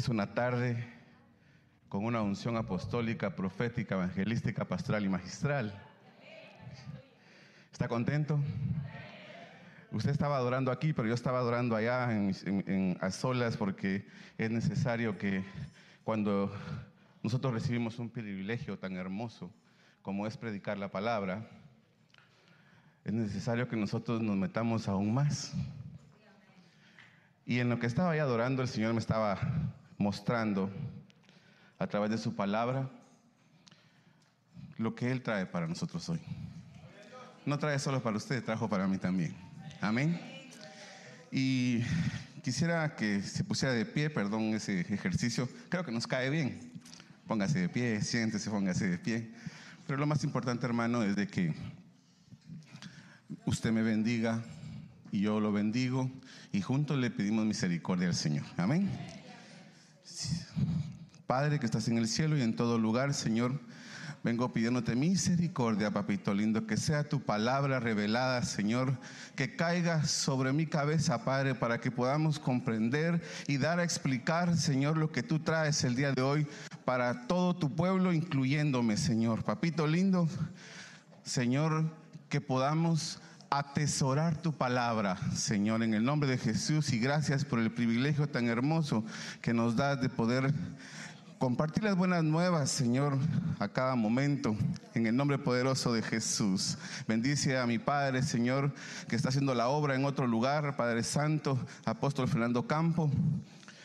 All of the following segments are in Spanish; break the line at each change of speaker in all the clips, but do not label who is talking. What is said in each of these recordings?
Es una tarde con una unción apostólica, profética, evangelística, pastoral y magistral. ¿Está contento? Usted estaba adorando aquí, pero yo estaba adorando allá en, a solas porque es necesario que cuando nosotros recibimos un privilegio tan hermoso como es predicar la palabra, es necesario que nosotros nos metamos aún más. Y en lo que estaba ahí adorando, el Señor me estaba mostrando a través de su palabra lo que Él trae para nosotros hoy. No trae solo para usted, trajo para mí también. Amén. Y quisiera que se pusiera de pie, perdón, ese ejercicio. Creo que nos cae bien. Póngase de pie, siéntese, póngase de pie. Pero lo más importante, hermano, es de que usted me bendiga y yo lo bendigo y juntos le pedimos misericordia al Señor. Amén. Padre que estás en el cielo y en todo lugar, Señor, vengo pidiéndote misericordia, papito lindo, que sea tu palabra revelada, Señor, que caiga sobre mi cabeza, Padre, para que podamos comprender y dar a explicar, Señor, lo que tú traes el día de hoy para todo tu pueblo, incluyéndome, Señor. Papito lindo, Señor, que podamos atesorar tu palabra, Señor, en el nombre de Jesús y gracias por el privilegio tan hermoso que nos das de poder compartir las buenas nuevas, Señor, a cada momento, en el nombre poderoso de Jesús. Bendice a mi Padre, Señor, que está haciendo la obra en otro lugar, Padre Santo, apóstol Fernando Campo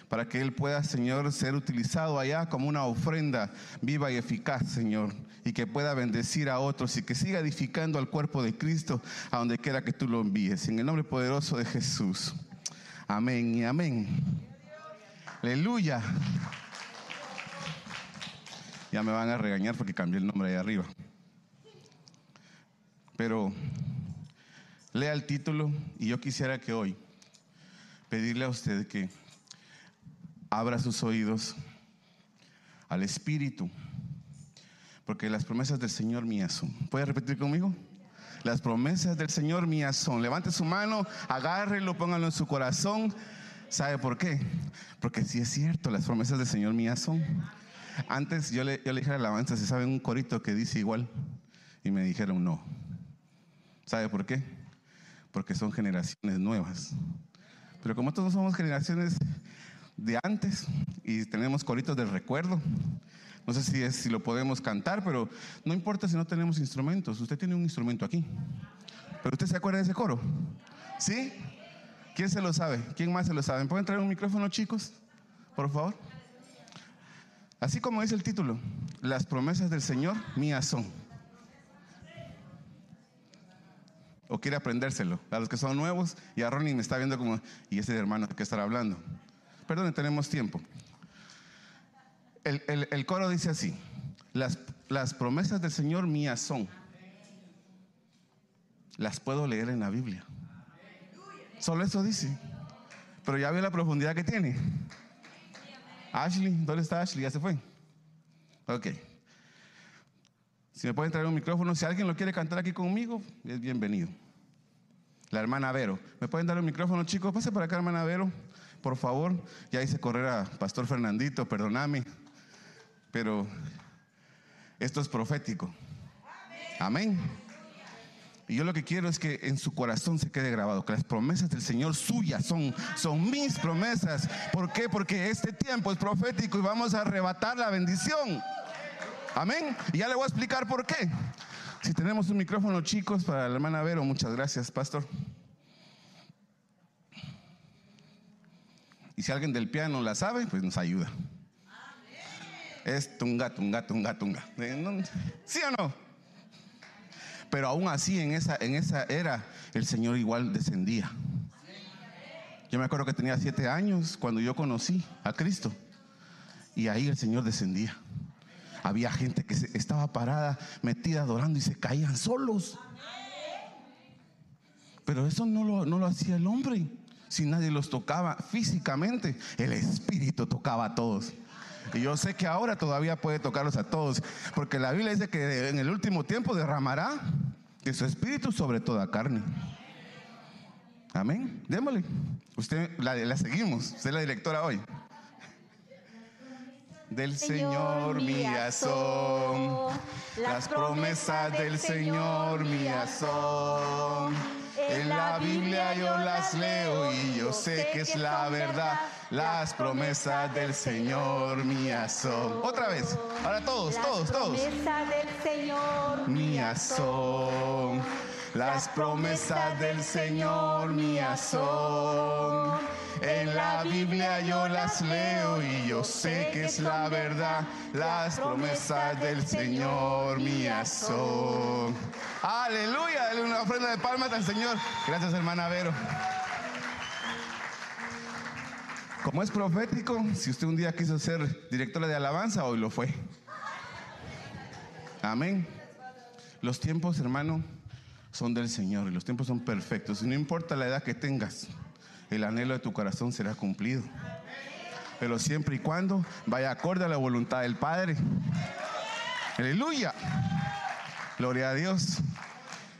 para que Él pueda, Señor, ser utilizado allá como una ofrenda viva y eficaz, Señor, y que pueda bendecir a otros y que siga edificando al cuerpo de Cristo a donde quiera que tú lo envíes. En el nombre poderoso de Jesús. Amén y amén. Aleluya. Ya me van a regañar porque cambié el nombre ahí arriba. Pero lea el título y yo quisiera que hoy pedirle a usted que abra sus oídos al Espíritu, porque las promesas del Señor mías son. ¿Puede repetir conmigo? Las promesas del Señor mías son. Levante su mano, agárrelo, póngalo en su corazón. ¿Sabe por qué? Porque si es cierto, las promesas del Señor mías son. Antes yo le, yo le dije a la alabanza, ¿se sabe un corito que dice igual? Y me dijeron no. ¿Sabe por qué? Porque son generaciones nuevas. Pero como todos somos generaciones de antes y tenemos coritos de recuerdo. No sé si, es, si lo podemos cantar, pero no importa si no tenemos instrumentos. Usted tiene un instrumento aquí. ¿Pero usted se acuerda de ese coro? ¿Sí? ¿Quién se lo sabe? ¿Quién más se lo sabe? ¿Pueden traer un micrófono, chicos? Por favor. Así como dice el título, las promesas del Señor mías son. O quiere aprendérselo. A los que son nuevos, y a Ronnie me está viendo como, ¿y ese hermano de qué estará hablando? Perdón, tenemos tiempo. El, coro dice así, las, promesas del Señor mías son. Las puedo leer en la Biblia. Solo eso dice. Pero ya veo la profundidad que tiene. Ashley, ¿dónde está Ashley? Ya se fue. Ok. Si me pueden traer un micrófono, si alguien lo quiere cantar aquí conmigo, es bienvenido. La hermana Vero. ¿Me pueden dar un micrófono, chicos? Pase por acá, hermana Vero por favor. Ya hice correr a Pastor Fernandito, perdóname. Pero esto es profético. Amén. Y yo lo que quiero es que en su corazón se quede grabado que las promesas del Señor suyas son, son mis promesas. ¿Por qué? Porque este tiempo es profético y vamos a arrebatar la bendición. Amén. Y ya le voy a explicar por qué. Si tenemos un micrófono, chicos, para la hermana Vero, muchas gracias, pastor. Y si alguien del piano la sabe, pues nos ayuda. Es tunga, tunga, tunga, tunga. Eh, ¿Sí o no? Pero aún así, en esa, en esa era, el Señor igual descendía. Yo me acuerdo que tenía siete años cuando yo conocí a Cristo. Y ahí el Señor descendía. Había gente que estaba parada, metida adorando y se caían solos. Pero eso no lo, no lo hacía el hombre si nadie los tocaba físicamente, el Espíritu tocaba a todos. Y yo sé que ahora todavía puede tocarlos a todos, porque la Biblia dice que en el último tiempo derramará de su Espíritu sobre toda carne. Amén. Démosle. Usted la, la seguimos. Usted es la directora hoy. del Señor mías son. Las promesas del Señor mías son. En la Biblia yo las leo y yo sé que es la verdad. Las promesas del Señor mías son. Otra vez. Ahora todos, todos, todos.
Las promesas del Señor
mías son. Las promesas del Señor mías son. En la Biblia yo las leo y yo sé que es la verdad. Las promesas del Señor mías son. Aleluya. Ofrenda de palmas al Señor. Gracias, hermana Vero. Como es profético, si usted un día quiso ser directora de alabanza, hoy lo fue. Amén. Los tiempos, hermano, son del Señor y los tiempos son perfectos. Y no importa la edad que tengas, el anhelo de tu corazón será cumplido. Pero siempre y cuando vaya acorde a la voluntad del Padre. Aleluya. Gloria a Dios.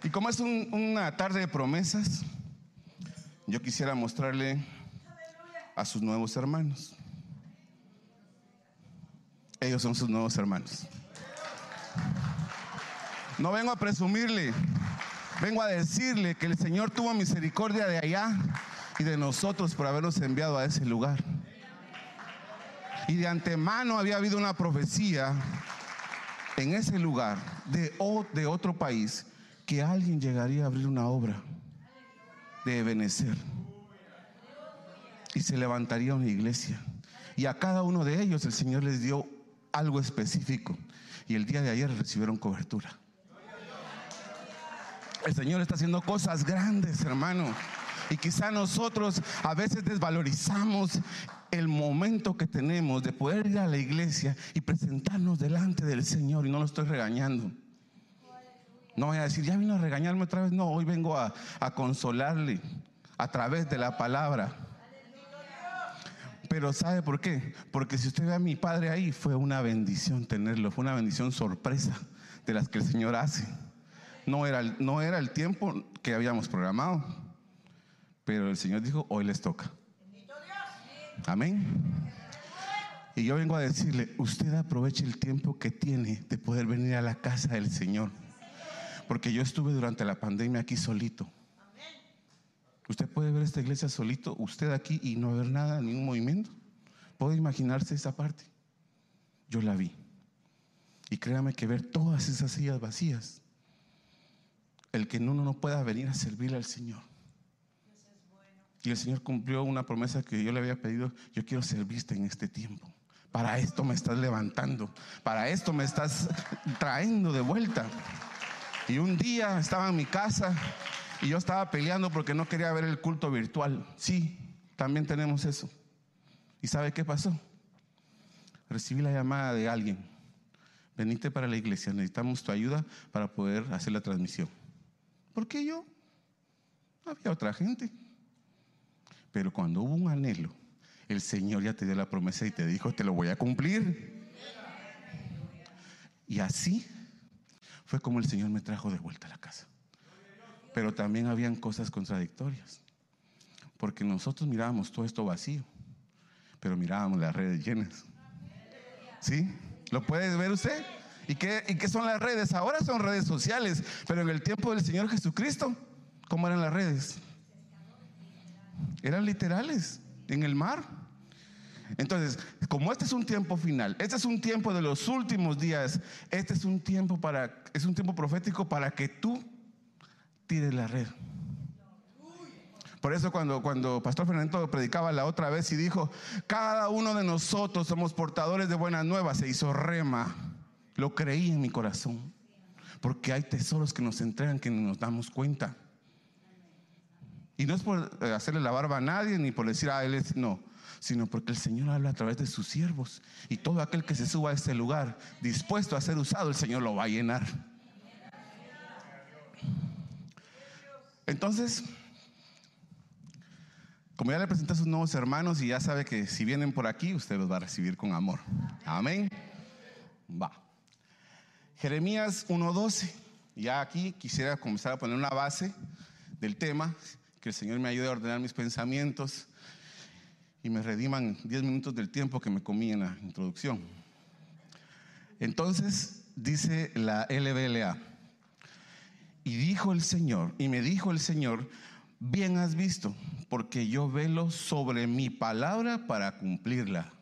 Y como es un- una tarde de promesas, yo quisiera mostrarle a sus nuevos hermanos. Ellos son sus nuevos hermanos. No vengo a presumirle, vengo a decirle que el Señor tuvo misericordia de allá y de nosotros por habernos enviado a ese lugar. Y de antemano había habido una profecía en ese lugar de, de otro país que alguien llegaría a abrir una obra de Ebenezer y se levantaría una iglesia. Y a cada uno de ellos el Señor les dio algo específico. Y el día de ayer recibieron cobertura. El Señor está haciendo cosas grandes, hermano. Y quizá nosotros a veces desvalorizamos el momento que tenemos de poder ir a la iglesia y presentarnos delante del Señor. Y no lo estoy regañando. No voy a decir, ya vino a regañarme otra vez. No, hoy vengo a, consolarle a través de la palabra. Pero ¿sabe por qué? Porque si usted ve a mi padre ahí, fue una bendición tenerlo, fue una bendición sorpresa de las que el Señor hace. No era, no era el tiempo que habíamos programado, pero el Señor dijo, hoy les toca. Amén. Y yo vengo a decirle, usted aproveche el tiempo que tiene de poder venir a la casa del Señor. Porque yo estuve durante la pandemia aquí solito. Usted puede ver esta iglesia solito, usted aquí y no ver nada, ningún movimiento. ¿Puede imaginarse esa parte? Yo la vi. Y créame que ver todas esas sillas vacías, el que uno no pueda venir a servirle al Señor. Y el Señor cumplió una promesa que yo le había pedido, yo quiero servirte en este tiempo. Para esto me estás levantando, para esto me estás trayendo de vuelta. Y un día estaba en mi casa y yo estaba peleando porque no quería ver el culto virtual. Sí, también tenemos eso. ¿Y sabe qué pasó? Recibí la llamada de alguien. Venite para la iglesia, necesitamos tu ayuda para poder hacer la transmisión. ¿Por qué yo? Había otra gente. Pero cuando hubo un anhelo, el Señor ya te dio la promesa y te dijo, te lo voy a cumplir. Y así como el Señor me trajo de vuelta a la casa. Pero también habían cosas contradictorias. Porque nosotros mirábamos todo esto vacío, pero mirábamos las redes llenas. ¿Sí? ¿Lo puede ver usted? ¿Y qué, ¿Y qué son las redes? Ahora son redes sociales, pero en el tiempo del Señor Jesucristo, ¿cómo eran las redes? Eran literales, en el mar. Entonces, como este es un tiempo final, este es un tiempo de los últimos días, este es un tiempo para, es un tiempo profético para que tú tires la red. Por eso cuando, cuando Pastor Fernando predicaba la otra vez y dijo, cada uno de nosotros somos portadores de buenas nuevas, se hizo rema. Lo creí en mi corazón. Porque hay tesoros que nos entregan que nos damos cuenta. Y no es por eh, hacerle la barba a nadie ni por decir, ah, él es, no, sino porque el Señor habla a través de sus siervos. Y todo aquel que se suba a este lugar dispuesto a ser usado, el Señor lo va a llenar. Entonces, como ya le presenté a sus nuevos hermanos y ya sabe que si vienen por aquí, usted los va a recibir con amor. Amén. Va. Jeremías 1.12. Ya aquí quisiera comenzar a poner una base del tema, que el Señor me ayude a ordenar mis pensamientos. Y me rediman 10 minutos del tiempo que me comí en la introducción. Entonces dice la LBLA, y dijo el Señor, y me dijo el Señor, bien has visto, porque yo velo sobre mi palabra para cumplirla.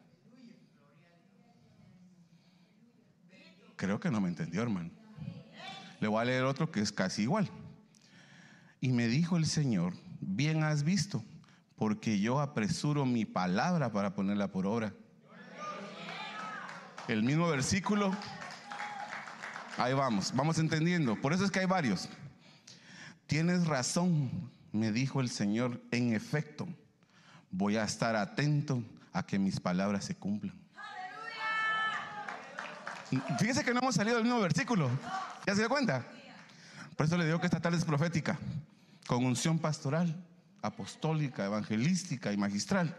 Creo que no me entendió, hermano. Le voy a leer otro que es casi igual. Y me dijo el Señor, bien has visto, porque yo apresuro mi palabra para ponerla por obra. El mismo versículo, ahí vamos, vamos entendiendo. Por eso es que hay varios. Tienes razón, me dijo el Señor, en efecto, voy a estar atento a que mis palabras se cumplan. Fíjese que no hemos salido del mismo versículo. ¿Ya se dio cuenta? Por eso le digo que esta tarde es profética, con unción pastoral apostólica, evangelística y magistral.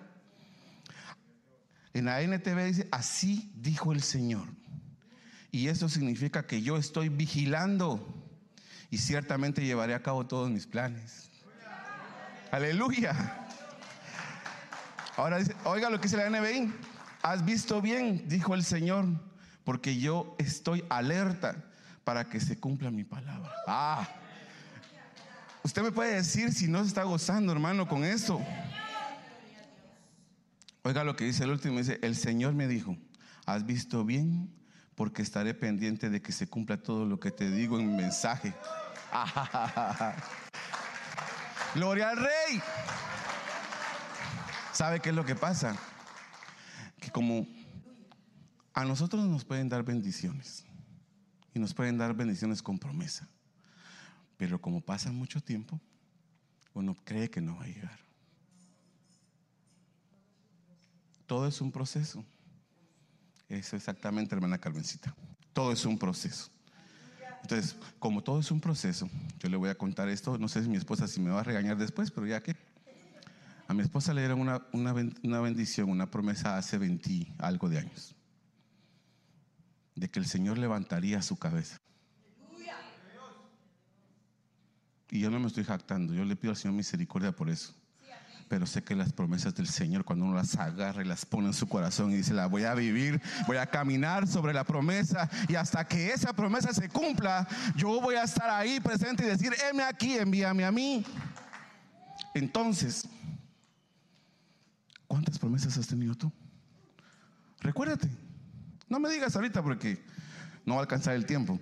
En la NTV dice, así dijo el Señor. Y eso significa que yo estoy vigilando y ciertamente llevaré a cabo todos mis planes. Aleluya. Ahora dice, oiga lo que dice la NBI. Has visto bien, dijo el Señor, porque yo estoy alerta para que se cumpla mi palabra. Ah. Usted me puede decir si no se está gozando, hermano, con eso. Oiga lo que dice el último, dice, el Señor me dijo, has visto bien porque estaré pendiente de que se cumpla todo lo que te digo en mi mensaje. Gloria al Rey. ¿Sabe qué es lo que pasa? Que como a nosotros nos pueden dar bendiciones y nos pueden dar bendiciones con promesa. Pero como pasa mucho tiempo, uno cree que no va a llegar. Todo es un proceso. Eso exactamente, hermana Carmencita. Todo es un proceso. Entonces, como todo es un proceso, yo le voy a contar esto. No sé si mi esposa si me va a regañar después, pero ya que a mi esposa le dieron una, una bendición, una promesa hace 20 algo de años, de que el Señor levantaría su cabeza. Y yo no me estoy jactando, yo le pido al Señor misericordia por eso. Pero sé que las promesas del Señor, cuando uno las agarra y las pone en su corazón y dice, la voy a vivir, voy a caminar sobre la promesa y hasta que esa promesa se cumpla, yo voy a estar ahí presente y decir, heme aquí, envíame a mí. Entonces, ¿cuántas promesas has tenido tú? Recuérdate, no me digas ahorita porque no va a alcanzar el tiempo.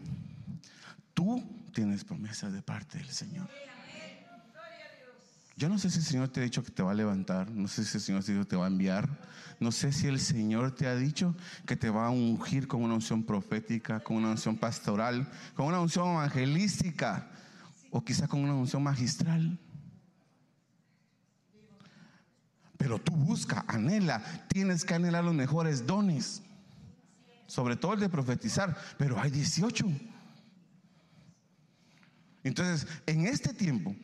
Tú tienes promesas de parte del Señor. Yo no sé si el Señor te ha dicho que te va a levantar, no sé si el Señor te, te va a enviar, no sé si el Señor te ha dicho que te va a ungir con una unción profética, con una unción pastoral, con una unción evangelística o quizá con una unción magistral. Pero tú busca, anhela, tienes que anhelar los mejores dones, sobre todo el de profetizar, pero hay 18. Entonces, en este tiempo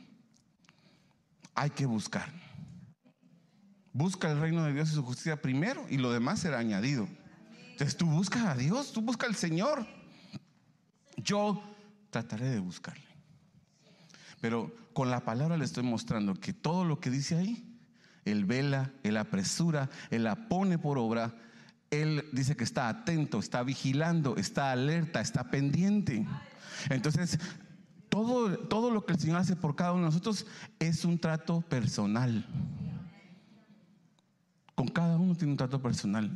hay que buscar. Busca el reino de Dios y su justicia primero y lo demás será añadido. Entonces tú buscas a Dios, tú buscas al Señor. Yo trataré de buscarle. Pero con la palabra le estoy mostrando que todo lo que dice ahí, Él vela, Él apresura, Él la pone por obra. Él dice que está atento, está vigilando, está alerta, está pendiente. Entonces, todo, lo que el Señor hace por cada uno de nosotros es un trato personal. Con cada uno tiene un trato personal.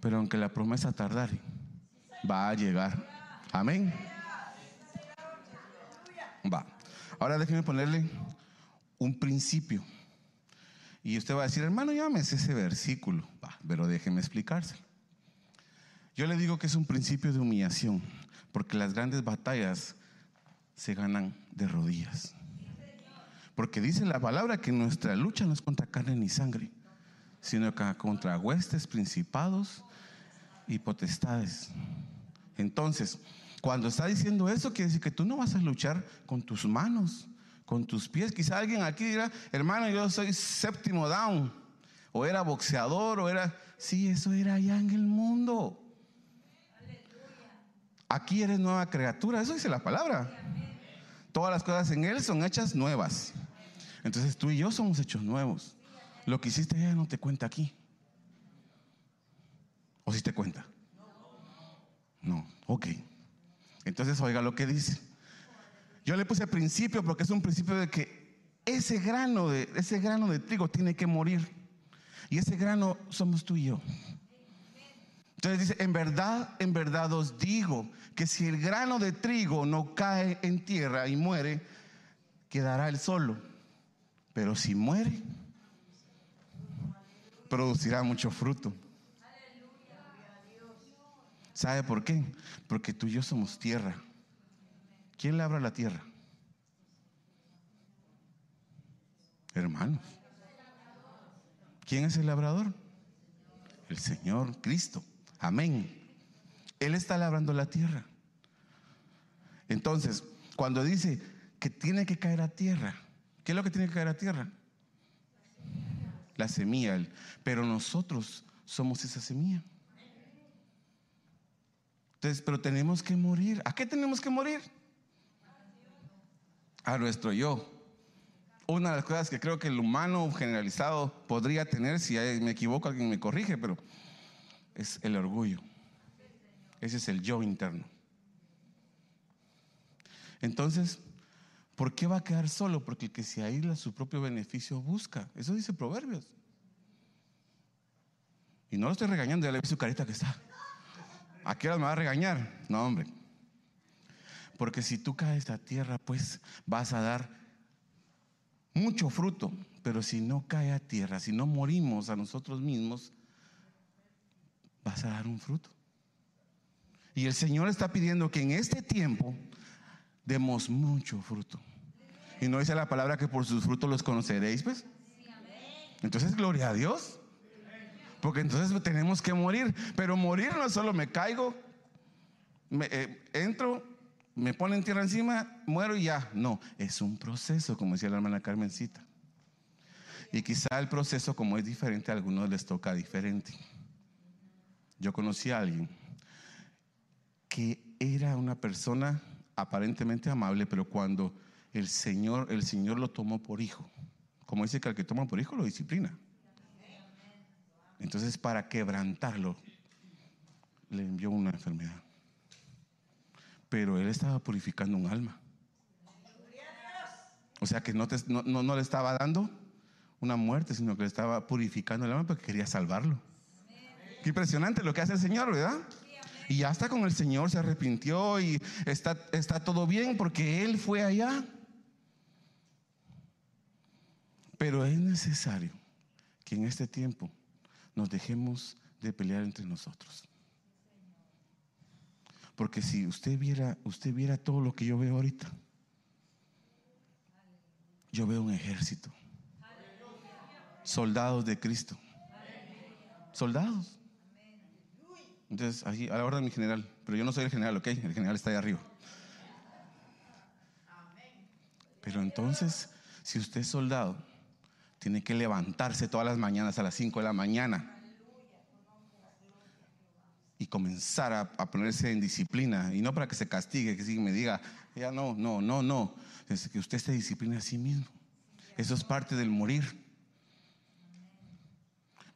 Pero aunque la promesa tardare, va a llegar. Amén. Va. Ahora déjeme ponerle un principio. Y usted va a decir, hermano, llámese ese versículo. Va, pero déjeme explicárselo. Yo le digo que es un principio de humillación, porque las grandes batallas se ganan de rodillas. Porque dice la palabra que nuestra lucha no es contra carne ni sangre, sino contra huestes, principados y potestades. Entonces, cuando está diciendo eso, quiere decir que tú no vas a luchar con tus manos, con tus pies. Quizá alguien aquí dirá, hermano, yo soy séptimo down, o era boxeador, o era... Sí, eso era allá en el mundo. Aquí eres nueva criatura, eso dice la palabra. Todas las cosas en Él son hechas nuevas. Entonces tú y yo somos hechos nuevos. Lo que hiciste allá no te cuenta aquí. ¿O si te cuenta? No, ok. Entonces oiga lo que dice. Yo le puse principio porque es un principio de que ese grano de, ese grano de trigo tiene que morir. Y ese grano somos tú y yo. Entonces dice, en verdad, en verdad os digo que si el grano de trigo no cae en tierra y muere, quedará él solo. Pero si muere, producirá mucho fruto. ¿Sabe por qué? Porque tú y yo somos tierra. ¿Quién labra la tierra? Hermanos. ¿Quién es el labrador? El Señor Cristo. Amén. Él está labrando la tierra. Entonces, cuando dice que tiene que caer a tierra, ¿qué es lo que tiene que caer a tierra? La semilla. Pero nosotros somos esa semilla. Entonces, pero tenemos que morir. ¿A qué tenemos que morir? A nuestro yo. Una de las cosas que creo que el humano generalizado podría tener, si me equivoco alguien me corrige, pero es el orgullo. Ese es el yo interno. Entonces, ¿por qué va a quedar solo? Porque el que se aísla su propio beneficio busca. Eso dice Proverbios. Y no lo estoy regañando, ya le vi su carita que está. ¿A qué hora me va a regañar? No, hombre. Porque si tú caes a tierra, pues vas a dar mucho fruto. Pero si no cae a tierra, si no morimos a nosotros mismos, vas a dar un fruto. Y el Señor está pidiendo que en este tiempo demos mucho fruto. Y no dice la palabra que por sus frutos los conoceréis, pues. Entonces, gloria a Dios. Porque entonces tenemos que morir. Pero morir no es solo me caigo, me, eh, entro, me ponen tierra encima, muero y ya. No, es un proceso, como decía la hermana Carmencita. Y quizá el proceso, como es diferente, a algunos les toca diferente. Yo conocí a alguien que era una persona aparentemente amable, pero cuando el Señor, el Señor lo tomó por hijo, como dice que al que toma por hijo lo disciplina. Entonces, para quebrantarlo, le envió una enfermedad. Pero él estaba purificando un alma. O sea que no, no, le estaba dando una muerte, sino que le estaba purificando el alma porque quería salvarlo. Qué impresionante lo que hace el Señor, ¿verdad? Y ya está con el Señor, se arrepintió y está, está todo bien porque Él fue allá. Pero es necesario que en este tiempo nos dejemos de pelear entre nosotros. Porque si usted viera, usted viera todo lo que yo veo ahorita, yo veo un ejército. Soldados de Cristo. Soldados. Entonces, ahí, a la orden mi general, pero yo no soy el general, ¿ok? El general está ahí arriba. Pero entonces, si usted es soldado, tiene que levantarse todas las mañanas a las 5 de la mañana y comenzar a, ponerse en disciplina. Y no para que se castigue, que si me diga, ya no, no, no, no. Es que usted se disciplina a sí mismo. Eso es parte del morir.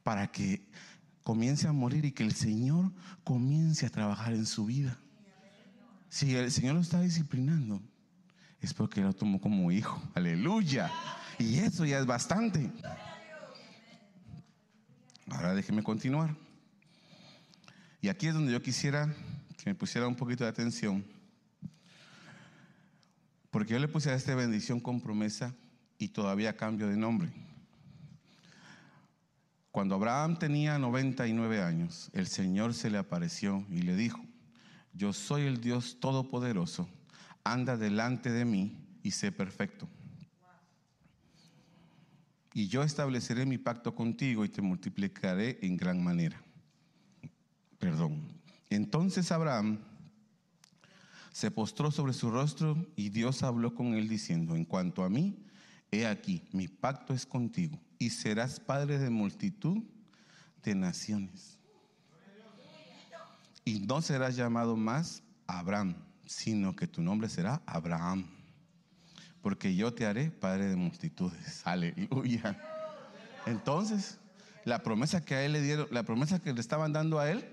Para que comience a morir y que el Señor comience a trabajar en su vida. Si el Señor lo está disciplinando, es porque lo tomó como hijo. Aleluya. Y eso ya es bastante. Ahora déjeme continuar. Y aquí es donde yo quisiera que me pusiera un poquito de atención. Porque yo le puse a esta bendición con promesa y todavía cambio de nombre. Cuando Abraham tenía 99 años, el Señor se le apareció y le dijo, yo soy el Dios Todopoderoso, anda delante de mí y sé perfecto y yo estableceré mi pacto contigo y te multiplicaré en gran manera. Perdón. Entonces Abraham se postró sobre su rostro y Dios habló con él diciendo, en cuanto a mí, he aquí, mi pacto es contigo y serás padre de multitud de naciones. Y no serás llamado más Abraham, sino que tu nombre será Abraham porque yo te haré padre de multitudes. Aleluya. Entonces, la promesa que a él le dieron, la promesa que le estaban dando a él,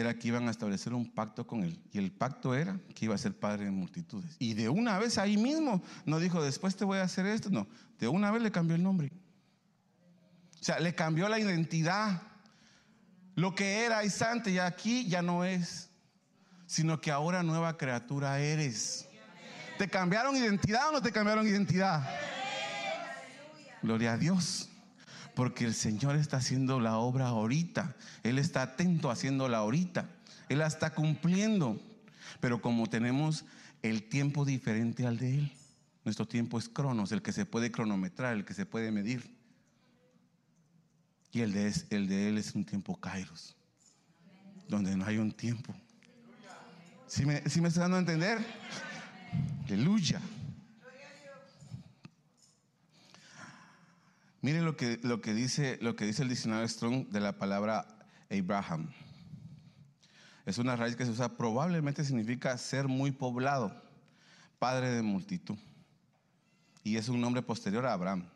era que iban a establecer un pacto con él. Y el pacto era que iba a ser padre de multitudes. Y de una vez ahí mismo, no dijo, después te voy a hacer esto, no, de una vez le cambió el nombre. O sea, le cambió la identidad. Lo que era y antes ya aquí ya no es, sino que ahora nueva criatura eres. ¿Te cambiaron identidad o no te cambiaron identidad? Gloria a Dios. Porque el Señor está haciendo la obra ahorita. Él está atento haciendo la ahorita. Él la está cumpliendo. Pero como tenemos el tiempo diferente al de Él, nuestro tiempo es cronos, el que se puede cronometrar, el que se puede medir. Y el de, Él es un tiempo kairos, donde no hay un tiempo. ¿Sí me, ¿sí dando a entender? Aleluya. Miren lo que, lo que, dice, lo que dice el diccionario Strong de la palabra Abraham. Es una raíz que se usa, probablemente significa ser muy poblado, padre de multitud. Y es un nombre posterior a Abraham.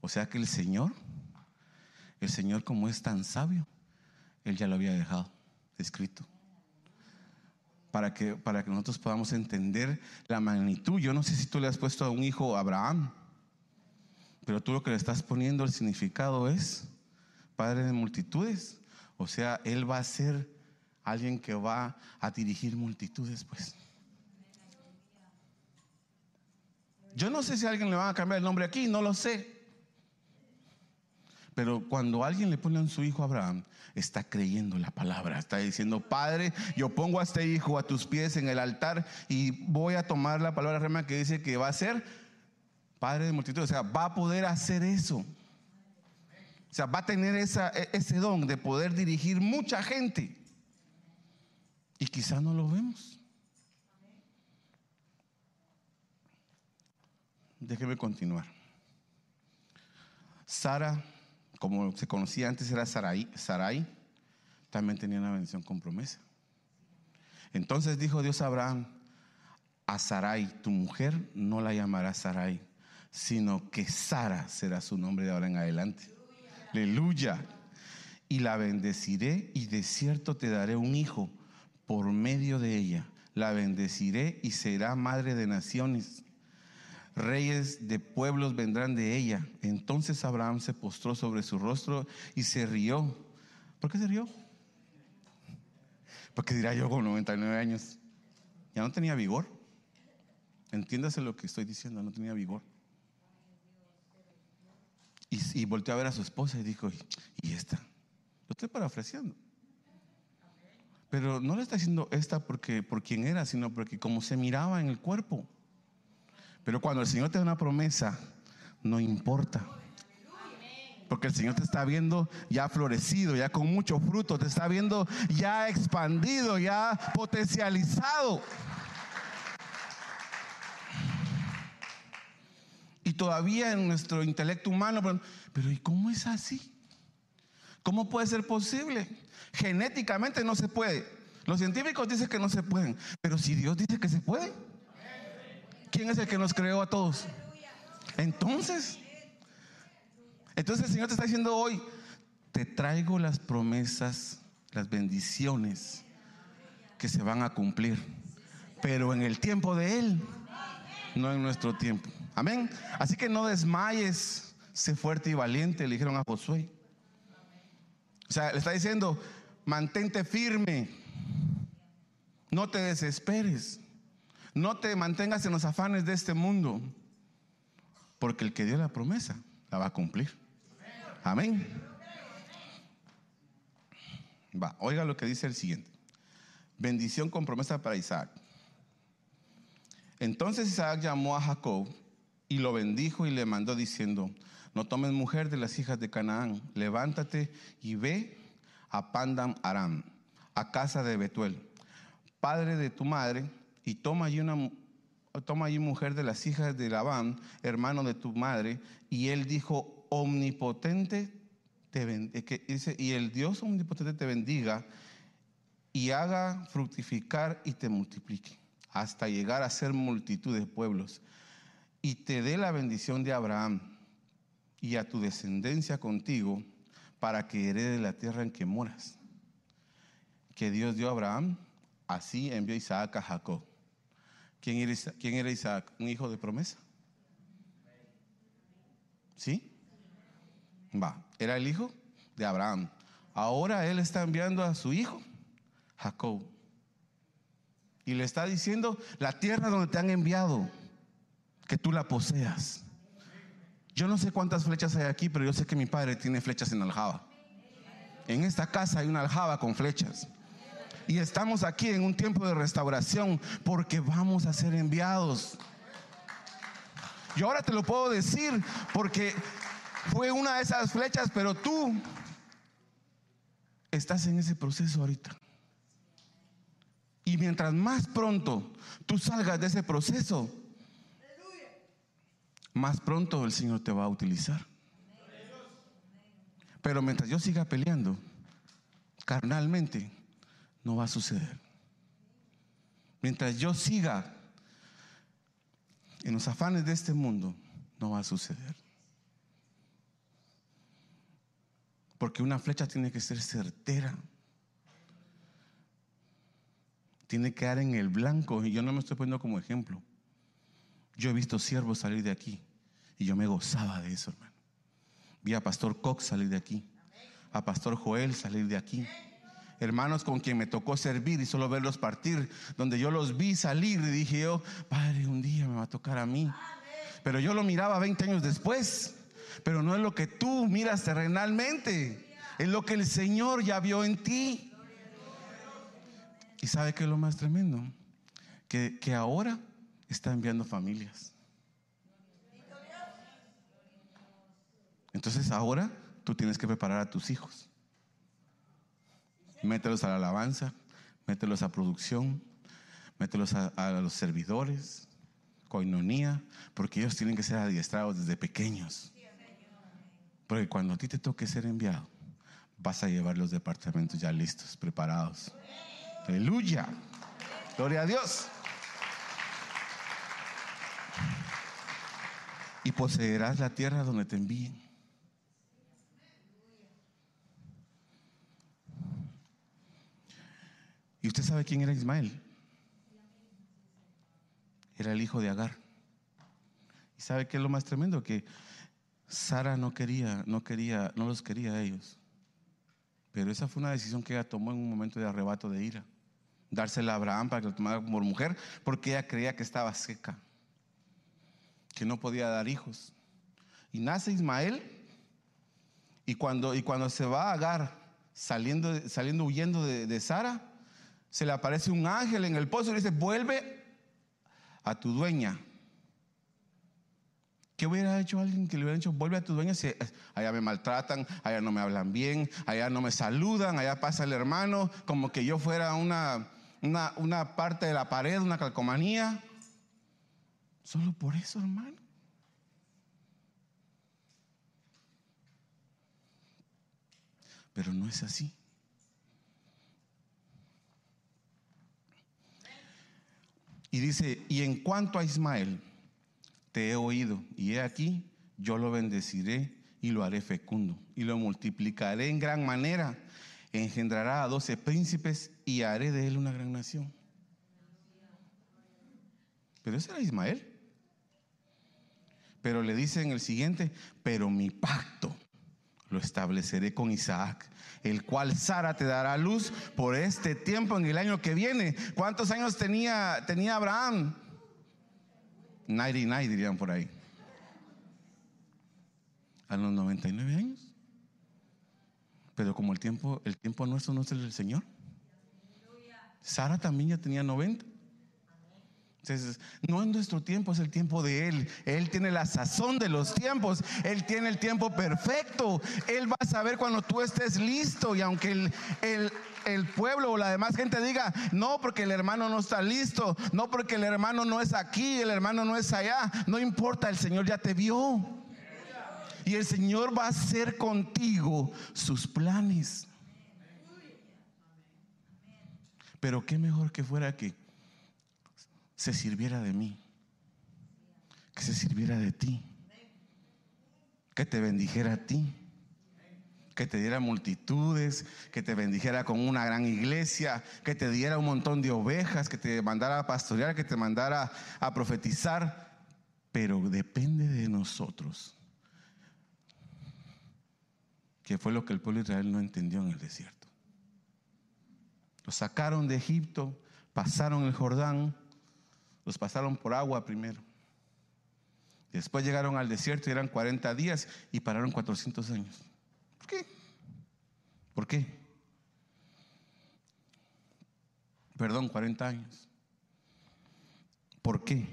O sea que el Señor, el Señor como es tan sabio, Él ya lo había dejado escrito. Para que, para que nosotros podamos entender la magnitud. Yo no sé si tú le has puesto a un hijo Abraham. Pero tú lo que le estás poniendo el significado es Padre de multitudes. O sea, Él va a ser alguien que va a dirigir multitudes, pues. Yo no sé si a alguien le van a cambiar el nombre aquí, no lo sé. Pero cuando alguien le pone a su hijo Abraham, está creyendo la palabra, está diciendo, Padre, yo pongo a este hijo a tus pies en el altar y voy a tomar la palabra rema que dice que va a ser Padre de multitud, o sea, va a poder hacer eso. O sea, va a tener e, ese don de poder dirigir mucha gente. Y quizás no lo vemos. Déjeme continuar. Sara, como se conocía antes, era Sarai, Sarai, también tenía una bendición con promesa. Entonces dijo Dios a Abraham, a Sarai, tu mujer, no la llamará Sarai, sino que Sara será su nombre de ahora en adelante. Aleluya. Y la bendeciré y de cierto te daré un hijo por medio de ella. La bendeciré y será madre de naciones. Reyes de pueblos vendrán de ella. Entonces Abraham se postró sobre su rostro y se rió. ¿Por qué se rió? Porque dirá yo con 99 años. Ya no tenía vigor. Entiéndase lo que estoy diciendo, no tenía vigor. Y, volteó a ver a su esposa y dijo, ¿y esta? Lo estoy parafraseando. Pero no le está diciendo esta porque por quien era, sino porque como se miraba en el cuerpo. Pero cuando el Señor te da una promesa, no importa. Porque el Señor te está viendo ya florecido, ya con mucho fruto, te está viendo ya expandido, ya potencializado. Todavía en nuestro intelecto humano, pero, ¿y cómo es así? ¿Cómo puede ser posible? Genéticamente no se puede. Los científicos dicen que no se pueden, pero si Dios dice que se puede, ¿quién es el que nos creó a todos? Entonces, entonces el Señor te está diciendo hoy, te traigo las promesas, las bendiciones que se van a cumplir, pero en el tiempo de Él, no en nuestro tiempo. Amén. Así que no desmayes, sé fuerte y valiente, le dijeron a Josué. O sea, le está diciendo, mantente firme, no te desesperes, no te mantengas en los afanes de este mundo, porque el que dio la promesa la va a cumplir. Amén. Va, oiga lo que dice el siguiente. Bendición con promesa para Isaac. Entonces Isaac llamó a Jacob y lo bendijo y le mandó diciendo, no tomes mujer de las hijas de Canaán, levántate y ve a Pandam Aram, a casa de Betuel, padre de tu madre, y toma allí una toma allí mujer de las hijas de Labán, hermano de tu madre, y él dijo, omnipotente te bendiga, y el Dios omnipotente te bendiga y haga fructificar y te multiplique, hasta llegar a ser multitud de pueblos y te dé la bendición de Abraham, y a tu descendencia contigo para que herede la tierra en que moras. Que Dios dio a Abraham, así envió Isaac a Jacob. ¿Quién era, Isaac? ¿Un hijo de promesa? ¿Sí? Va, era el hijo de Abraham. Ahora él está enviando a su hijo, Jacob. Y le está diciendo, la tierra donde te han enviado, que tú la poseas. Yo no sé cuántas flechas hay aquí, pero yo sé que mi padre tiene flechas en aljaba. En esta casa hay una aljaba con flechas. Y estamos aquí en un tiempo de restauración porque vamos a ser enviados. Yo ahora te lo puedo decir porque fue una de esas flechas, pero tú estás en ese proceso ahorita. Y mientras más pronto tú salgas de ese proceso, más pronto el Señor te va a utilizar. Pero mientras yo siga peleando carnalmente, no va a suceder. Mientras yo siga en los afanes de este mundo, no va a suceder. Porque una flecha tiene que ser certera. Tiene que dar en el blanco. Y yo no me estoy poniendo como ejemplo. Yo he visto siervos salir de aquí. Y yo me gozaba de eso, hermano. Vi a Pastor Cox salir de aquí. A Pastor Joel salir de aquí. Hermanos con quien me tocó servir y solo verlos partir. Donde yo los vi salir y dije yo, Padre, un día me va a tocar a mí. Pero yo lo miraba 20 años después. Pero no es lo que tú miras terrenalmente. Es lo que el Señor ya vio en ti. ¿Y sabe qué es lo más tremendo? Que, que ahora está enviando familias. Entonces ahora tú tienes que preparar a tus hijos. Mételos a la alabanza, mételos a producción, mételos a, los servidores, coinonía, porque ellos tienen que ser adiestrados desde pequeños. Porque cuando a ti te toque ser enviado, vas a llevar los departamentos ya listos, preparados. Aleluya. Gloria a Dios. Y poseerás la tierra donde te envíen. ¿Y usted sabe quién era Ismael? Era el hijo de Agar. ¿Y sabe qué es lo más tremendo? Que Sara no quería, no quería, no los quería a ellos. Pero esa fue una decisión que ella tomó en un momento de arrebato de ira. Dársela a Abraham para que lo tomara como mujer, porque ella creía que estaba seca, que no podía dar hijos. Y nace Ismael, y cuando, y cuando se va a Agar, saliendo, saliendo huyendo de, de Sara, se le aparece un ángel en el pozo y le dice, vuelve a tu dueña. ¿Qué hubiera hecho alguien que le hubiera dicho, vuelve a tu dueña? Si allá me maltratan, allá no me hablan bien, allá no me saludan, allá pasa el hermano, como que yo fuera una, una, una parte de la pared, una calcomanía. Solo por eso, hermano. Pero no es así. Y dice, y en cuanto a Ismael, te he oído, y he aquí, yo lo bendeciré y lo haré fecundo, y lo multiplicaré en gran manera, engendrará a doce príncipes y haré de él una gran nación. Pero ese era Ismael. Pero le dice en el siguiente, pero mi pacto lo estableceré con Isaac, el cual Sara te dará luz por este tiempo en el año que viene. ¿Cuántos años tenía, tenía Abraham? 99 dirían por ahí. A los 99 años. Pero como el tiempo, el tiempo nuestro no es el del Señor. Sara también ya tenía 90. Entonces, no es nuestro tiempo, es el tiempo de Él. Él tiene la sazón de los tiempos. Él tiene el tiempo perfecto. Él va a saber cuando tú estés listo. Y aunque el, el, el, pueblo o la demás gente diga, no, porque el hermano no está listo, no, porque el hermano no es aquí, el hermano no es allá, no importa, el Señor ya te vio. Y el Señor va a hacer contigo sus planes. Pero qué mejor que fuera que se sirviera de mí, que se sirviera de ti, que te bendijera a ti, que te diera multitudes, que te bendijera con una gran iglesia, que te diera un montón de ovejas, que te mandara a pastorear, que te mandara a profetizar, pero depende de nosotros. Que fue lo que el pueblo de Israel no entendió en el desierto. Los sacaron de Egipto, pasaron el Jordán, pasaron por agua primero. Después llegaron al desierto y eran 40 días y pararon 400 años. ¿Por qué? ¿Por qué? Perdón, 40 años. ¿Por qué?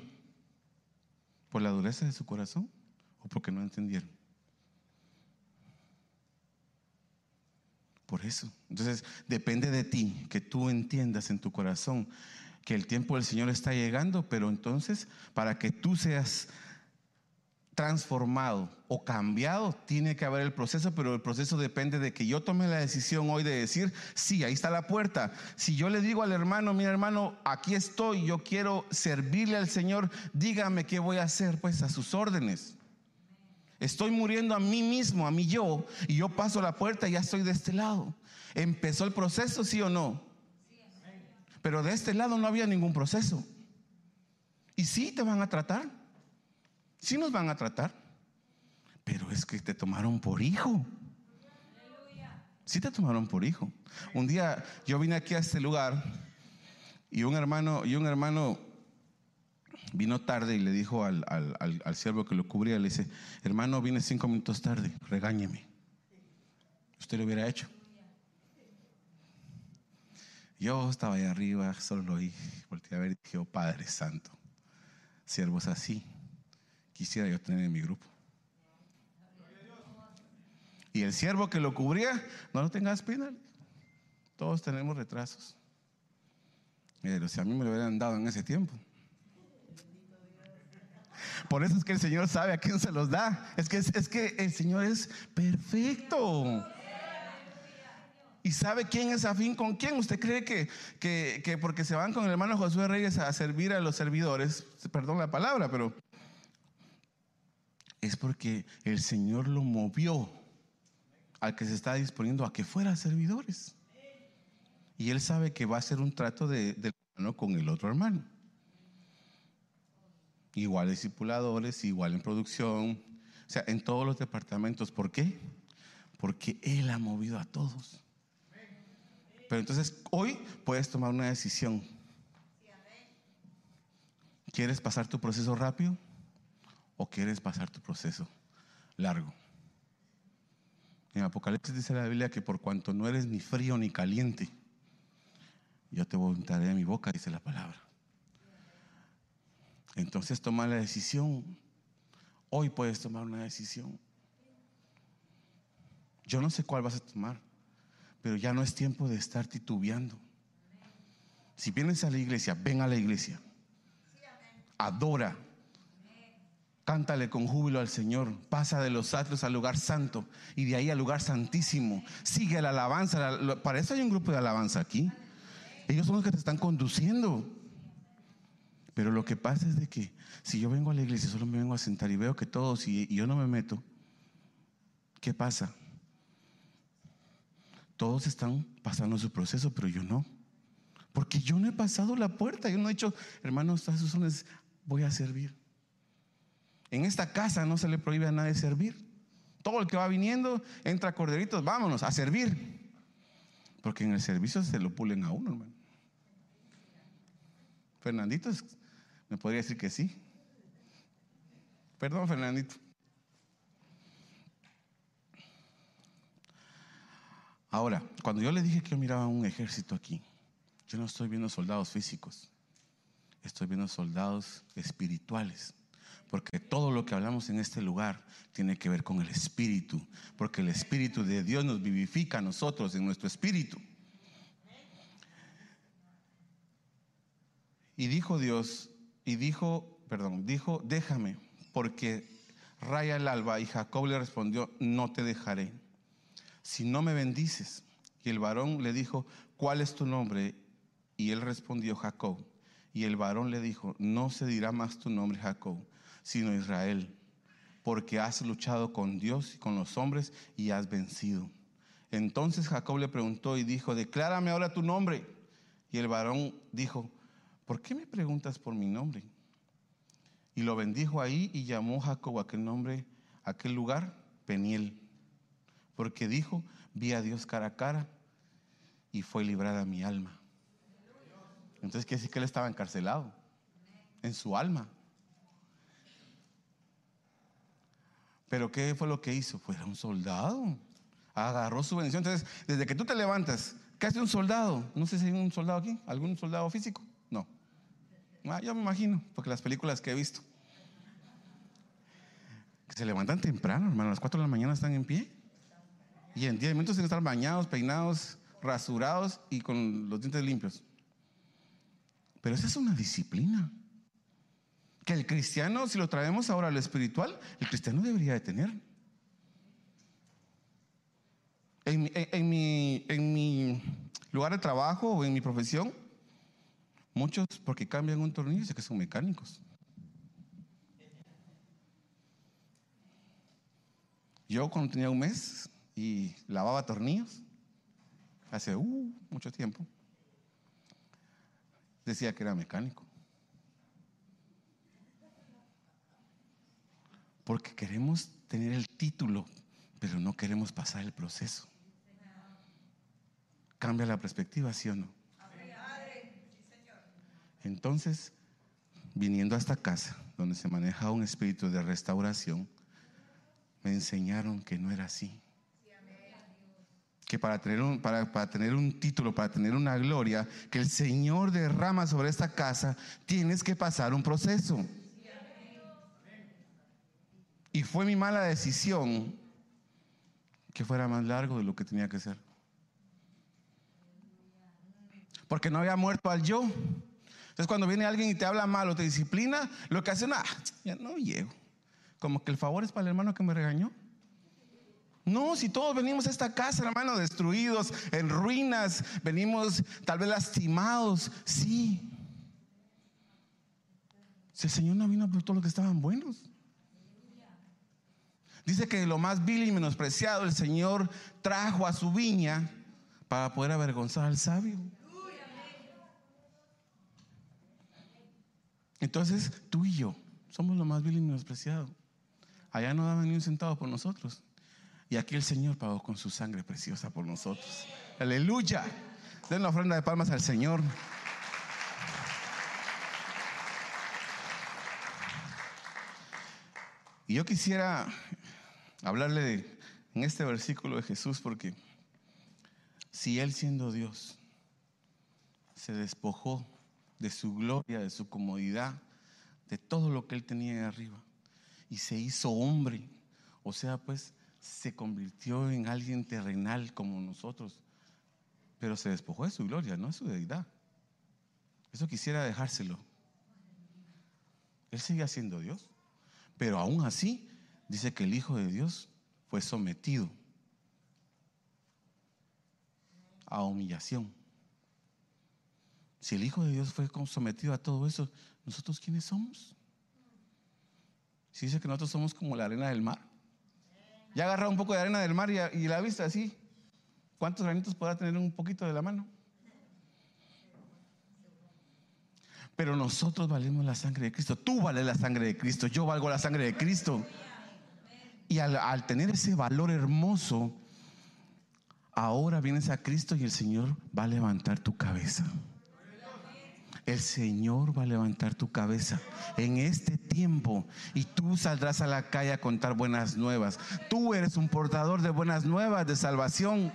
¿Por la dureza de su corazón o porque no entendieron? Por eso. Entonces, depende de ti que tú entiendas en tu corazón que el tiempo del Señor está llegando, pero entonces, para que tú seas transformado o cambiado, tiene que haber el proceso, pero el proceso depende de que yo tome la decisión hoy de decir, sí, ahí está la puerta. Si yo le digo al hermano, mira hermano, aquí estoy, yo quiero servirle al Señor, dígame qué voy a hacer, pues a sus órdenes. Estoy muriendo a mí mismo, a mí yo, y yo paso la puerta y ya estoy de este lado. ¿Empezó el proceso, sí o no? Pero de este lado no había ningún proceso. Y sí te van a tratar. Sí nos van a tratar. Pero es que te tomaron por hijo. Sí te tomaron por hijo. Un día yo vine aquí a este lugar y un hermano, y un hermano vino tarde y le dijo al, al, siervo que lo cubría, le dice, hermano, vine cinco minutos tarde, regáñeme. Usted lo hubiera hecho. Yo estaba ahí arriba, solo lo oí, volteé a ver y dije, oh Padre Santo, siervos así, quisiera yo tener en mi grupo. Y el siervo que lo cubría, no lo tengas pena. Todos tenemos retrasos. Pero si a mí me lo hubieran dado en ese tiempo. Por eso es que el Señor sabe a quién se los da. Es que, es que el Señor es perfecto. ¿Y sabe quién es afín con quién? ¿Usted cree que, que, porque se van con el hermano Josué Reyes a servir a los servidores, perdón la palabra, pero es porque el Señor lo movió al que se está disponiendo a que fuera servidores. Y él sabe que va a ser un trato de, del hermano con el otro hermano. Igual discipuladores, igual en producción, o sea, en todos los departamentos. ¿Por qué? Porque Él ha movido a todos. Pero entonces hoy puedes tomar una decisión. ¿Quieres pasar tu proceso rápido o quieres pasar tu proceso largo? En Apocalipsis dice la Biblia que por cuanto no eres ni frío ni caliente, yo te voluntaré de mi boca, dice la palabra. Entonces toma la decisión. Hoy puedes tomar una decisión. Yo no sé cuál vas a tomar, pero ya no es tiempo de estar titubeando. Si vienes a la iglesia, ven a la iglesia. Adora. Cántale con júbilo al Señor. Pasa de los atrios al lugar santo y de ahí al lugar santísimo. Sigue la alabanza. Para eso hay un grupo de alabanza aquí. Ellos son los que te están conduciendo. Pero lo que pasa es de que si yo vengo a la iglesia, solo me vengo a sentar y veo que todos y, yo no me meto, ¿qué pasa? Todos están pasando su proceso, pero yo no. Porque yo no he pasado la puerta, yo no he dicho, hermano, estas son voy a servir. En esta casa no se le prohíbe a nadie servir. Todo el que va viniendo entra a corderitos, vámonos a servir. Porque en el servicio se lo pulen a uno, hermano. Fernandito ¿Me podría decir que sí? Perdón, Fernandito. Ahora, cuando yo le dije que yo miraba un ejército aquí, yo no estoy viendo soldados físicos, estoy viendo soldados espirituales. Porque todo lo que hablamos en este lugar tiene que ver con el espíritu. Porque el espíritu de Dios nos vivifica a nosotros en nuestro espíritu. Y dijo Dios, y dijo, perdón, dijo, déjame, porque raya el alba. Y Jacob le respondió, no te dejaré, si no me bendices. Y el varón le dijo, ¿cuál es tu nombre? Y él respondió, Jacob. Y el varón le dijo, no se dirá más tu nombre Jacob, sino Israel, porque has luchado con Dios y con los hombres y has vencido. Entonces Jacob le preguntó y dijo, declárame ahora tu nombre. Y el varón dijo, ¿por qué me preguntas por mi nombre? Y lo bendijo ahí y llamó Jacob aquel nombre, aquel lugar, Peniel. Porque dijo, vi a Dios cara a cara y fue librada mi alma. Entonces quiere decir que él estaba encarcelado en su alma. Pero ¿qué fue lo que hizo? Pues era un soldado. Agarró su bendición. Entonces, desde que tú te levantas, ¿qué hace un soldado? No sé si hay un soldado aquí, algún soldado físico. No. Ah, yo me imagino, porque las películas que he visto. Se levantan temprano, hermano. A las 4 de la mañana están en pie. Y en 10 minutos tienen que estar bañados, peinados, rasurados y con los dientes limpios. Pero esa es una disciplina que el cristiano, si lo traemos ahora a lo espiritual, el cristiano debería de tener. En, mi, en mi lugar de trabajo o en mi profesión, muchos porque cambian un tornillo sé que son mecánicos. Yo cuando tenía un mes y lavaba tornillos, hace uh, mucho tiempo, decía que era mecánico. Porque queremos tener el título, pero no queremos pasar el proceso. Cambia la perspectiva, ¿sí o no? Entonces, viniendo a esta casa, donde se maneja un espíritu de restauración, me enseñaron que no era así. Que para tener, un, para, para tener un título, para tener una gloria que el Señor derrama sobre esta casa, tienes que pasar un proceso. Y fue mi mala decisión que fuera más largo de lo que tenía que ser. Porque no había muerto al yo. Entonces cuando viene alguien y te habla mal o te disciplina, lo que hacen, ah, ya no llego. Como que el favor es para el hermano que me regañó. No, si todos venimos a esta casa, hermano, destruidos, en ruinas, venimos tal vez lastimados, sí. Si el Señor no vino por todos los que estaban buenos. Dice que lo más vil y menospreciado el Señor trajo a su viña para poder avergonzar al sabio. Entonces, tú y yo somos lo más vil y menospreciado. Allá no daban ni un centavo por nosotros. Y aquí el Señor pagó con su sangre preciosa por nosotros. Aleluya. Den una ofrenda de palmas al Señor. Y yo quisiera hablarle en este versículo de Jesús porque si Él siendo Dios se despojó de su gloria, de su comodidad, de todo lo que Él tenía de arriba y se hizo hombre, o sea, pues se convirtió en alguien terrenal como nosotros, pero se despojó de su gloria, no de su deidad. Eso quisiera dejárselo. Él sigue siendo Dios, pero aún así dice que el Hijo de Dios fue sometido a humillación. Si el Hijo de Dios fue sometido a todo eso, ¿nosotros quiénes somos? Si dice que nosotros somos como la arena del mar. Ya agarra un poco de arena del mar y, y la vista así. ¿Cuántos granitos podrá tener un poquito de la mano? Pero nosotros valemos la sangre de Cristo. Tú vales la sangre de Cristo. Yo valgo la sangre de Cristo. Y al, tener ese valor hermoso, ahora vienes a Cristo y el Señor va a levantar tu cabeza. El Señor va a levantar tu cabeza en este tiempo y tú saldrás a la calle a contar buenas nuevas. Tú eres un portador de buenas nuevas, de salvación.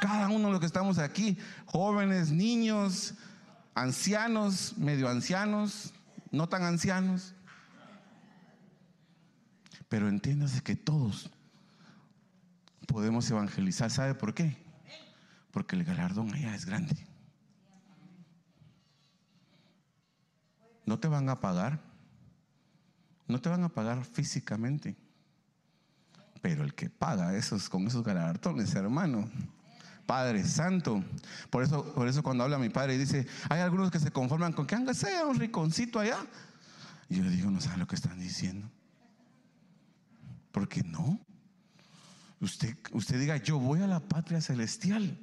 Cada uno de los que estamos aquí, jóvenes, niños, ancianos, medio ancianos, no tan ancianos, pero entiéndase que todos podemos evangelizar. ¿Sabe por qué? Porque el galardón allá es grande. No te van a pagar. No te van a pagar físicamente. Pero el que paga esos, con esos galardones, hermano, Padre Santo. Por eso, por eso cuando habla mi padre y dice, hay algunos que se conforman con que sea un riconcito allá. Y yo le digo, no saben lo que están diciendo. Porque no. Usted, usted diga, yo voy a la patria celestial.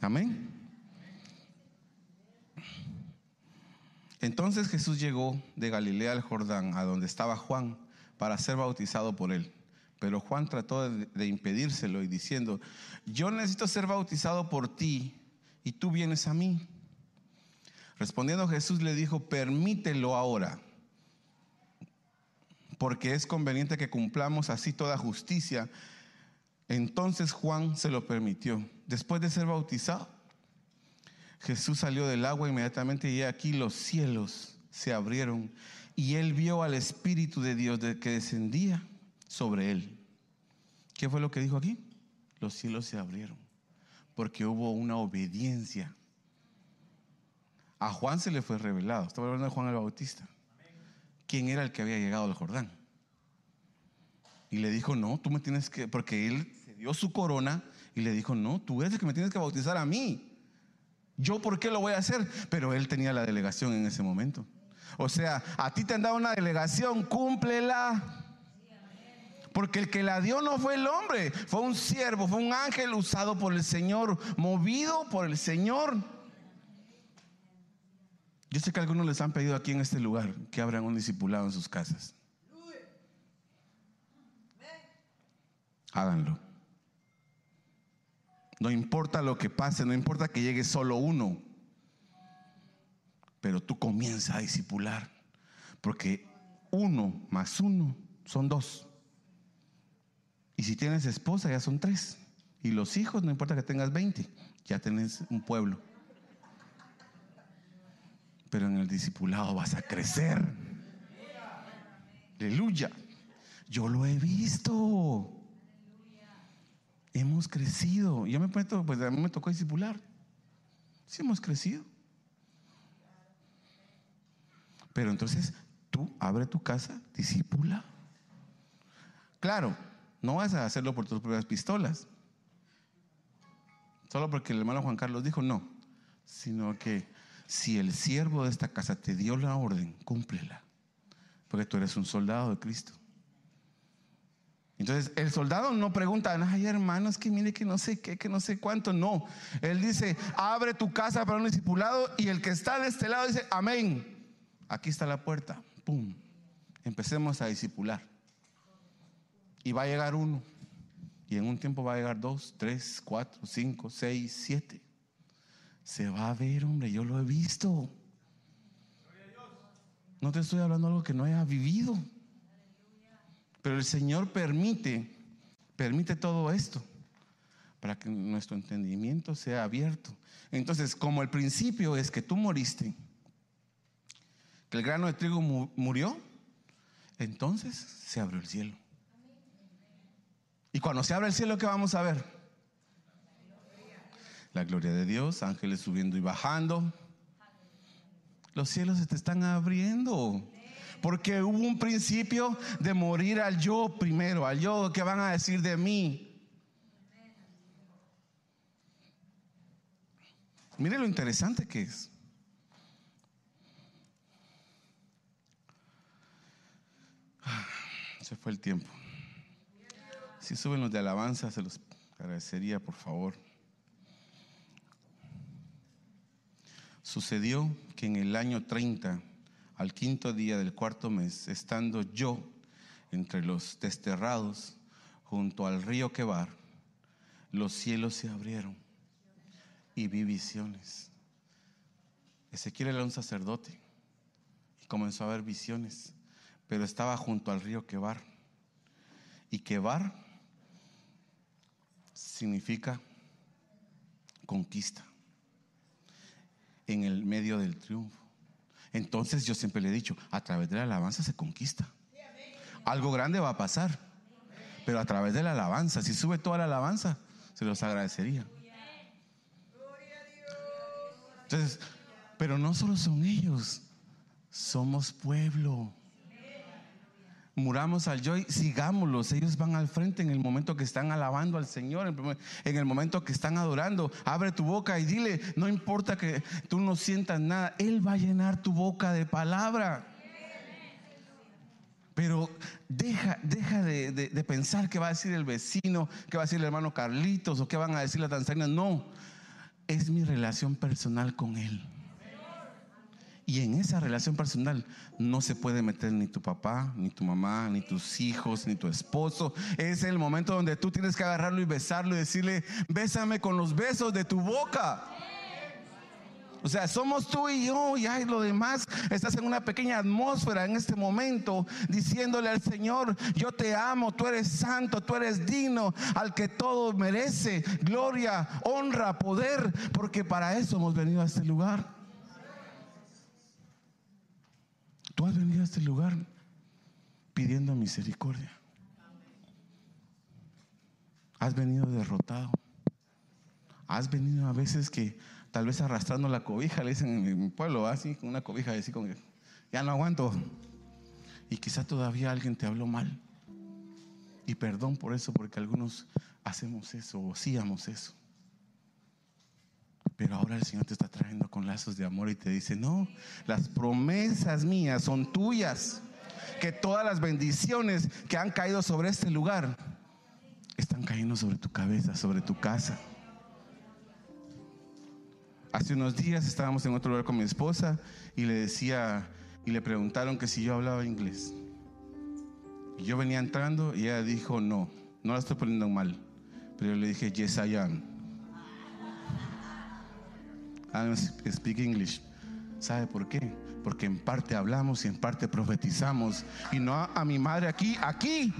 Amén. Entonces Jesús llegó de Galilea al Jordán, a donde estaba Juan, para ser bautizado por él. Pero Juan trató de, impedírselo y diciendo, yo necesito ser bautizado por ti y tú vienes a mí. Respondiendo Jesús le dijo, permítelo ahora, porque es conveniente que cumplamos así toda justicia. Entonces Juan se lo permitió. Después de ser bautizado, Jesús salió del agua inmediatamente y aquí los cielos se abrieron y él vio al Espíritu de Dios que descendía sobre él. ¿Qué fue lo que dijo aquí? Los cielos se abrieron porque hubo una obediencia. A Juan se le fue revelado. Estaba hablando de Juan el Bautista. ¿Quién era el que había llegado al Jordán? Y le dijo, no, tú me tienes que, porque él se dio su corona y le dijo, no, tú eres el que me tienes que bautizar a mí. ¿Yo por qué lo voy a hacer? Pero él tenía la delegación en ese momento. O sea, a ti te han dado una delegación, cúmplela. Porque el que la dio no fue el hombre, fue un siervo, fue un ángel usado por el Señor, movido por el Señor. Yo sé que algunos les han pedido aquí en este lugar que abran un discipulado en sus casas. Háganlo. No importa lo que pase, no importa que llegue solo uno, pero tú comienzas a discipular, porque uno más uno son dos. Y si tienes esposa, ya son tres. Y los hijos, no importa que tengas 20, ya tenés un pueblo. Pero en el discipulado vas a crecer. Aleluya. Yo lo he visto. Hemos crecido. Yo me meto, pues a mí me tocó discipular. Sí, hemos crecido. Pero entonces tú abre tu casa, discipula. Claro, no vas a hacerlo por tus propias pistolas. Solo porque el hermano Juan Carlos dijo no, sino que si el siervo de esta casa te dio la orden, cúmplela. Porque tú eres un soldado de Cristo. Entonces, el soldado no pregunta, ay hermanos, que mire que no sé qué, que no sé cuánto. No, él dice, abre tu casa para un discipulado y el que está de este lado dice, amén. Aquí está la puerta, pum. Empecemos a discipular. Y va a llegar uno. Y en un tiempo va a llegar dos, tres, cuatro, cinco, seis, siete. Se va a ver, hombre, yo lo he visto. No te estoy hablando de algo que no haya vivido. Pero el Señor permite, permite todo esto para que nuestro entendimiento sea abierto. Entonces, como el principio es que tú moriste, que el grano de trigo murió, entonces se abrió el cielo. Y cuando se abre el cielo, ¿qué vamos a ver? La gloria de Dios, ángeles subiendo y bajando. Los cielos se te están abriendo. Porque hubo un principio de morir al yo primero, al yo que van a decir de mí. Mire lo interesante que es. Ah, se fue el tiempo. Si suben los de alabanza, se los agradecería, por favor. Sucedió que en el año 30 al quinto día del cuarto mes, estando yo entre los desterrados junto al río Quebar, los cielos se abrieron y vi visiones. Ezequiel era un sacerdote y comenzó a ver visiones, pero estaba junto al río Quebar. Y Quebar significa conquista en el medio del triunfo. Entonces yo siempre le he dicho, a través de la alabanza se conquista. Algo grande va a pasar, pero a través de la alabanza, si sube toda la alabanza, se los agradecería. Entonces, pero no solo son ellos, somos pueblo muramos al yo y sigámoslos. Ellos van al frente en el momento que están alabando al Señor, en el momento que están adorando. Abre tu boca y dile, no importa que tú no sientas nada, Él va a llenar tu boca de palabra. Pero deja, deja de, de, pensar qué va a decir el vecino, qué va a decir el hermano Carlitos o qué van a decir la Tanzania. No, es mi relación personal con Él. Y en esa relación personal no se puede meter ni tu papá, ni tu mamá, ni tus hijos, ni tu esposo. Es el momento donde tú tienes que agarrarlo y besarlo y decirle, bésame con los besos de tu boca. O sea, somos tú y yo y hay lo demás. Estás en una pequeña atmósfera en este momento diciéndole al Señor, yo te amo, tú eres santo, tú eres digno, al que todo merece, gloria, honra, poder, porque para eso hemos venido a este lugar. Tú has venido a este lugar pidiendo misericordia. Has venido derrotado. Has venido a veces que tal vez arrastrando la cobija, le dicen en mi pueblo, así, con una cobija, así con ya no aguanto. Y quizá todavía alguien te habló mal. Y perdón por eso, porque algunos hacemos eso o hacíamos eso. Pero ahora el Señor te está trayendo con lazos de amor y te dice, no, las promesas mías son tuyas. Que todas las bendiciones que han caído sobre este lugar están cayendo sobre tu cabeza, sobre tu casa. Hace unos días estábamos en otro lugar con mi esposa y le decía, y le preguntaron que si yo hablaba inglés. Yo venía entrando y ella dijo, no, no la estoy poniendo mal. Pero yo le dije, yes, I am. I speak English. ¿Sabe por qué? Porque en parte hablamos y en parte profetizamos. Y no a, mi madre aquí, aquí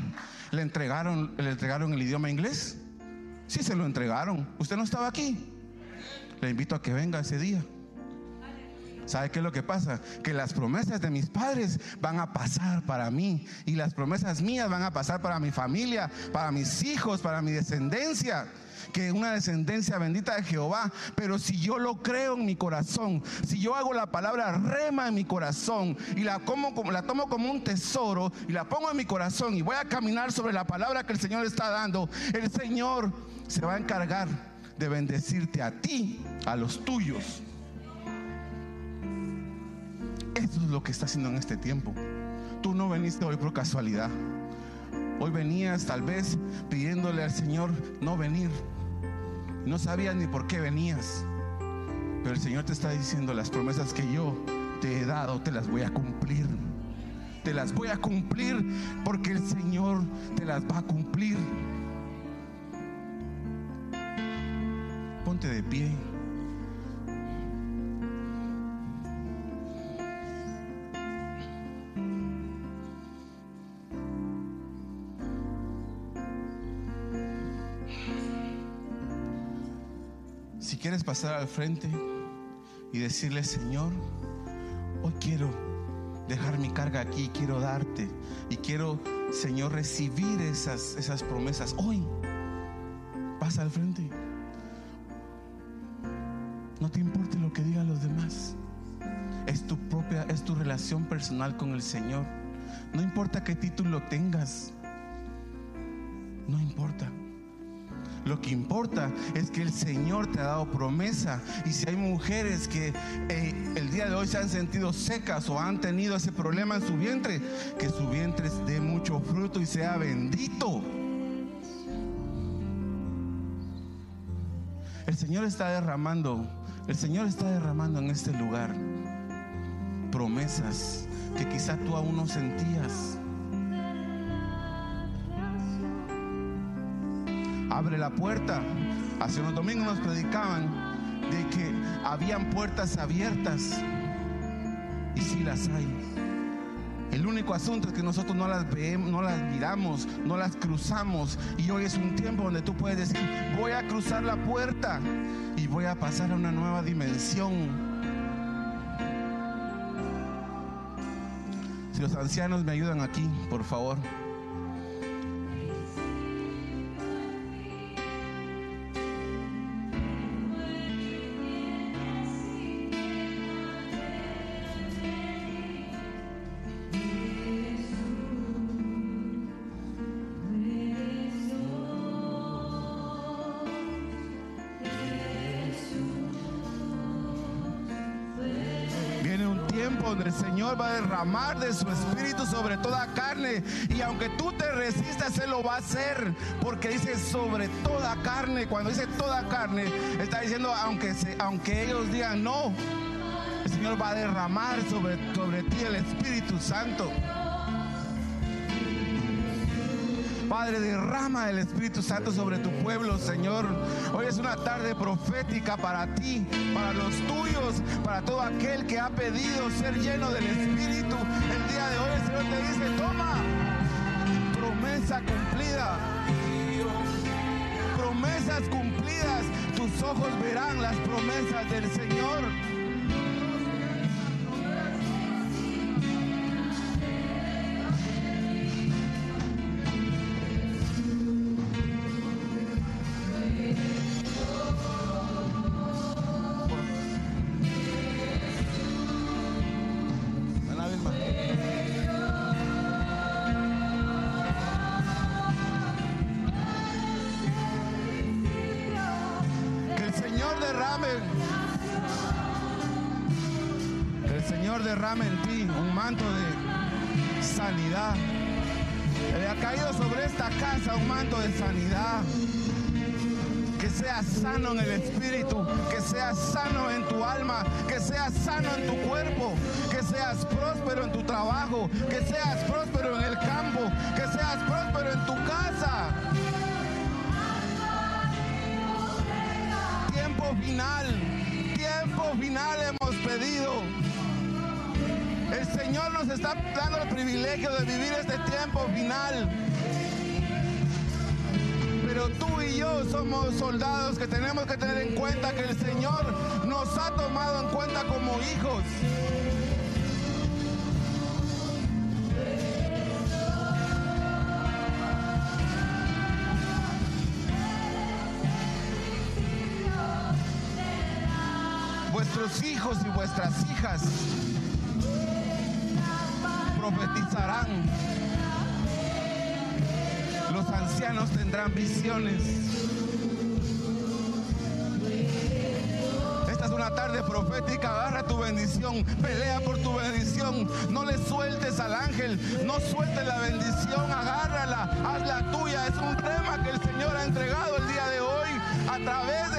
le entregaron, le entregaron el idioma inglés. Sí, se lo entregaron. Usted no estaba aquí. Le invito a que venga ese día. ¿Sabe qué es lo que pasa? Que las promesas de mis padres van a pasar para mí y las promesas mías van a pasar para mi familia, para mis hijos, para mi descendencia que una descendencia bendita de Jehová. Pero si yo lo creo en mi corazón, si yo hago la palabra rema en mi corazón y la, como, la tomo como un tesoro y la pongo en mi corazón y voy a caminar sobre la palabra que el Señor está dando, el Señor se va a encargar de bendecirte a ti, a los tuyos. Lo que está haciendo en este tiempo. Tú no veniste hoy por casualidad. Hoy venías tal vez pidiéndole al Señor no venir. No sabías ni por qué venías. Pero el Señor te está diciendo las promesas que yo te he dado, te las voy a cumplir. Te las voy a cumplir porque el Señor te las va a cumplir. Ponte de pie. Pasar al frente y decirle, Señor, hoy quiero dejar mi carga aquí, quiero darte y quiero, Señor, recibir esas, esas promesas. Hoy, pasa al frente. No te importe lo que digan los demás. Es tu propia, es tu relación personal con el Señor. No importa qué título tengas. No importa. Lo que importa es que el Señor te ha dado promesa. Y si hay mujeres que eh, el día de hoy se han sentido secas o han tenido ese problema en su vientre, que su vientre dé mucho fruto y sea bendito. El Señor está derramando, el Señor está derramando en este lugar promesas que quizá tú aún no sentías. Abre la puerta. Hace unos domingos nos predicaban de que habían puertas abiertas. Y si las hay. El único asunto es que nosotros no las vemos, no las miramos, no las cruzamos. Y hoy es un tiempo donde tú puedes decir, voy a cruzar la puerta y voy a pasar a una nueva dimensión. Si los ancianos me ayudan aquí, por favor. Derramar de su espíritu sobre toda carne. Y aunque tú te resistas, Él lo va a hacer. Porque dice sobre toda carne. Cuando dice toda carne, está diciendo aunque, aunque ellos digan no. El Señor va a derramar sobre, sobre ti el Espíritu Santo. Padre, derrama el Espíritu Santo sobre tu pueblo, Señor. Hoy es una tarde profética para ti, para los tuyos, para todo aquel que ha pedido ser lleno del Espíritu. El día de hoy el Señor te dice, toma, promesa cumplida. Promesas cumplidas, tus ojos verán las promesas del Señor. Le ha caído sobre esta casa un manto de sanidad. Que seas sano en el espíritu, que seas sano en tu alma, que seas sano en tu cuerpo, que seas próspero en tu trabajo, que seas próspero en el campo, que seas próspero en tu casa. Tiempo final, tiempo final Señor nos está dando el privilegio de vivir este tiempo final. Pero tú y yo somos soldados que tenemos que tener en cuenta que el Señor nos ha tomado en cuenta como hijos. Vuestros hijos y vuestras hijas profetizarán. Los ancianos tendrán visiones. Esta es una tarde profética. Agarra tu bendición. Pelea por tu bendición. No le sueltes al ángel. No sueltes la bendición. Agárrala. Hazla tuya. Es un tema que el Señor ha entregado el día de hoy a través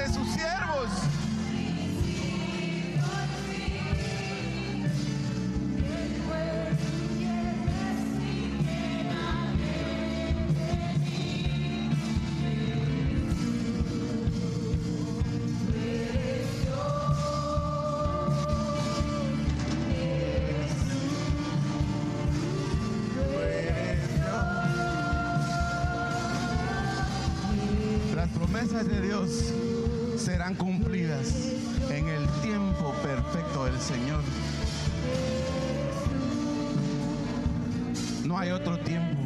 hay otro tiempo.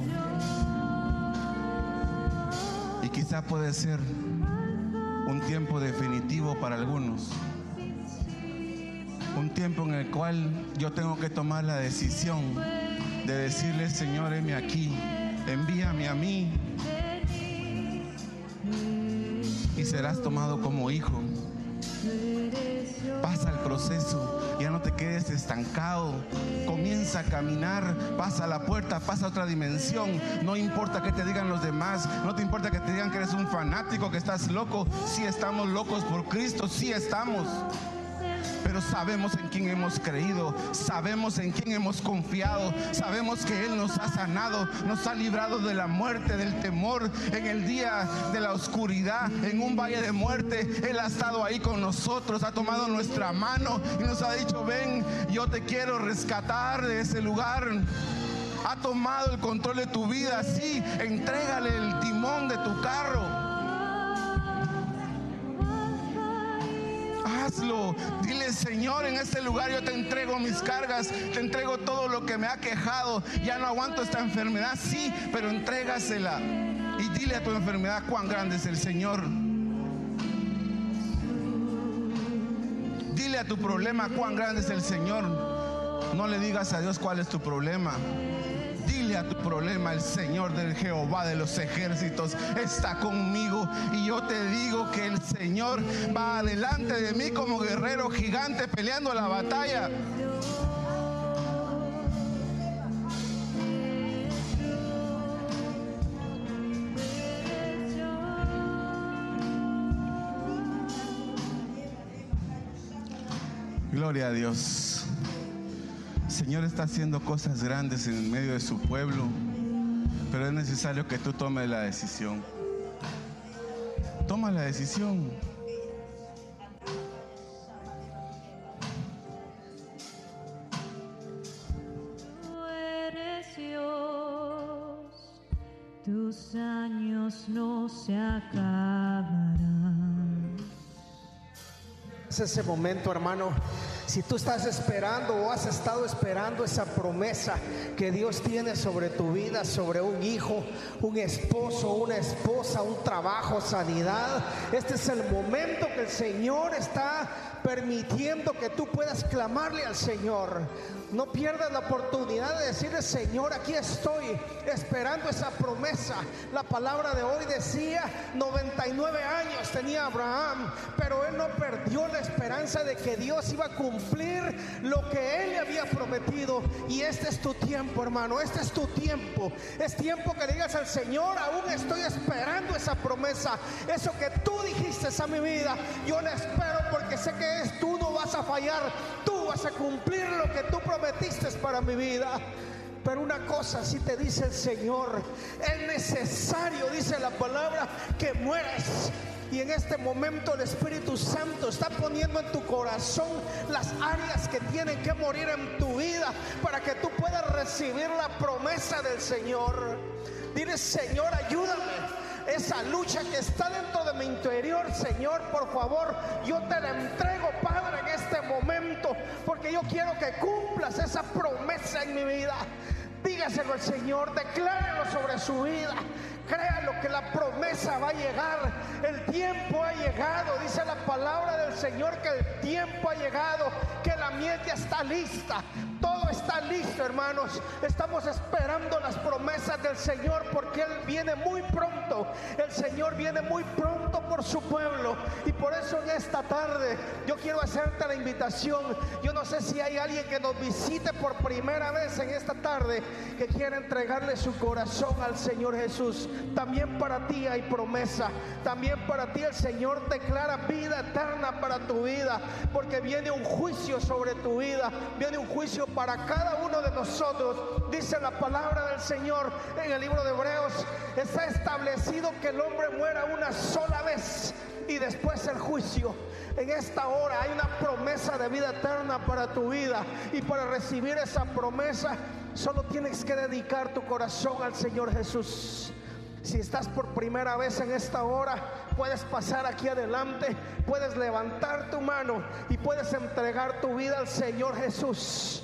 Y quizá puede ser un tiempo definitivo para algunos. Un tiempo en el cual yo tengo que tomar la decisión de decirle, Señor, heme aquí, envíame a mí, serás tomado como hijo. Pasa el proceso, ya no te quedes estancado. Comienza a caminar, pasa la puerta, pasa a otra dimensión. No importa que te digan los demás, no te importa que te digan que eres un fanático, que estás loco. Si estamos locos por Cristo, si estamos pero sabemos en quién hemos creído, sabemos en quién hemos confiado, sabemos que Él nos ha sanado, nos ha librado de la muerte, del temor, en el día de la oscuridad, en un valle de muerte. Él ha estado ahí con nosotros, ha tomado nuestra mano y nos ha dicho, ven, yo te quiero rescatar de ese lugar ha tomado el control de tu vida, sí, entrégale el timón de tu carro. Dile, Señor, en este lugar yo te entrego mis cargas, te entrego todo lo que me ha quejado. Ya no aguanto esta enfermedad, sí, pero entrégasela. Y dile a tu enfermedad cuán grande es el Señor. Dile a tu problema cuán grande es el Señor. No le digas a Dios cuál es tu problema Dile a tu problema, el Señor del Jehová de los ejércitos está conmigo y yo te digo que el Señor va adelante de mí como guerrero gigante peleando la batalla. Gloria a Dios. Señor está haciendo cosas grandes en medio de su pueblo, pero es necesario que tú tomes la decisión. Toma la decisión.
Tú eres Dios, tus años no se acabarán.
Es ese momento, hermano. Si tú estás esperando o has estado esperando esa promesa que Dios tiene sobre tu vida, sobre un hijo, un esposo, una esposa, un trabajo, sanidad, este es el momento que el Señor está permitiendo que tú puedas clamarle al Señor. No pierdas la oportunidad de decirle, Señor, aquí estoy esperando esa promesa. La palabra de hoy decía, 99 años tenía Abraham, pero él no perdió la esperanza de que Dios iba a cumplir lo que él le había prometido. Y este es tu tiempo, hermano, este es tu tiempo. Es tiempo que digas al Señor, aún estoy esperando esa promesa. Eso que tú dijiste a mi vida, yo la espero porque sé que es tú no vas a fallar. Vas a cumplir lo que tú prometiste para mi vida. Pero una cosa si te dice el Señor, es necesario, dice la palabra, que mueras. Y en este momento el Espíritu Santo está poniendo en tu corazón las áreas que tienen que morir en tu vida para que tú puedas recibir la promesa del Señor. Dile, Señor, ayúdame esa lucha que está dentro de mi interior, Señor, por favor, yo te la entrego, Padre, en este momento, porque yo quiero que cumplas esa promesa en mi vida. Dígaselo al Señor, declárelo sobre su vida. Créalo que la promesa va a llegar. El tiempo ha llegado. Dice la palabra del Señor que el tiempo ha llegado. Que la miel está lista. Todo está listo, hermanos. Estamos esperando las promesas del Señor porque Él viene muy pronto. El Señor viene muy pronto por su pueblo. Y por eso en esta tarde yo quiero hacerte la invitación. Yo no sé si hay alguien que nos visite por primera vez en esta tarde que quiera entregarle su corazón al Señor Jesús. También para ti hay promesa. También para ti el Señor declara vida eterna para tu vida. Porque viene un juicio sobre tu vida. Viene un juicio para cada uno de nosotros. Dice la palabra del Señor en el libro de Hebreos. Está establecido que el hombre muera una sola vez y después el juicio. En esta hora hay una promesa de vida eterna para tu vida y para recibir esa promesa solo tienes que dedicar tu corazón al Señor Jesús. Si estás por primera vez en esta hora, puedes pasar aquí adelante, puedes levantar tu mano y puedes entregar tu vida al Señor Jesús.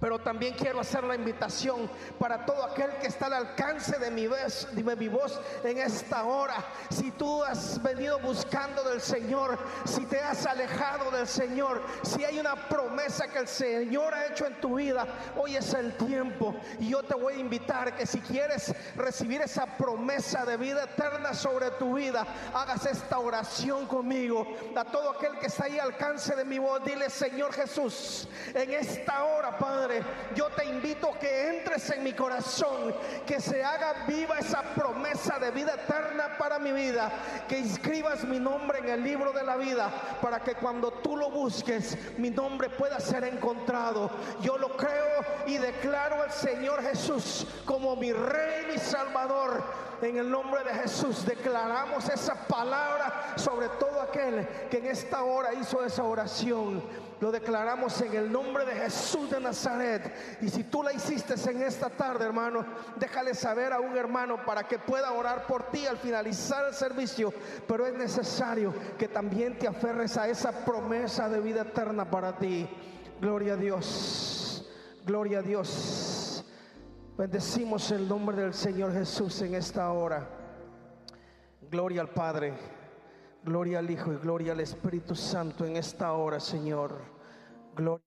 Pero también quiero hacer la invitación para todo aquel que está al alcance de mi, voz, de mi voz en esta hora. Si tú has venido buscando del Señor, si te has alejado del Señor, si hay una promesa que el Señor ha hecho en tu vida, hoy es el tiempo. Y yo te voy a invitar que si quieres recibir esa promesa de vida eterna sobre tu vida, hagas esta oración conmigo. A todo aquel que está ahí al alcance de mi voz, dile Señor Jesús, en esta hora, Padre yo te invito que entres en mi corazón, que se haga viva esa promesa de vida eterna para mi vida, que inscribas mi nombre en el libro de la vida, para que cuando tú lo busques, mi nombre pueda ser encontrado. Yo lo creo y declaro al Señor Jesús como mi Rey, mi Salvador. En el nombre de Jesús declaramos esa palabra sobre todo aquel que en esta hora hizo esa oración. Lo declaramos en el nombre de Jesús de Nazaret. Y si tú la hiciste en esta tarde, hermano, déjale saber a un hermano para que pueda orar por ti al finalizar el servicio. Pero es necesario que también te aferres a esa promesa de vida eterna para ti. Gloria a Dios. Gloria a Dios. Bendecimos el nombre del Señor Jesús en esta hora. Gloria al Padre. Gloria al Hijo y gloria al Espíritu Santo en esta hora, Señor. Gloria.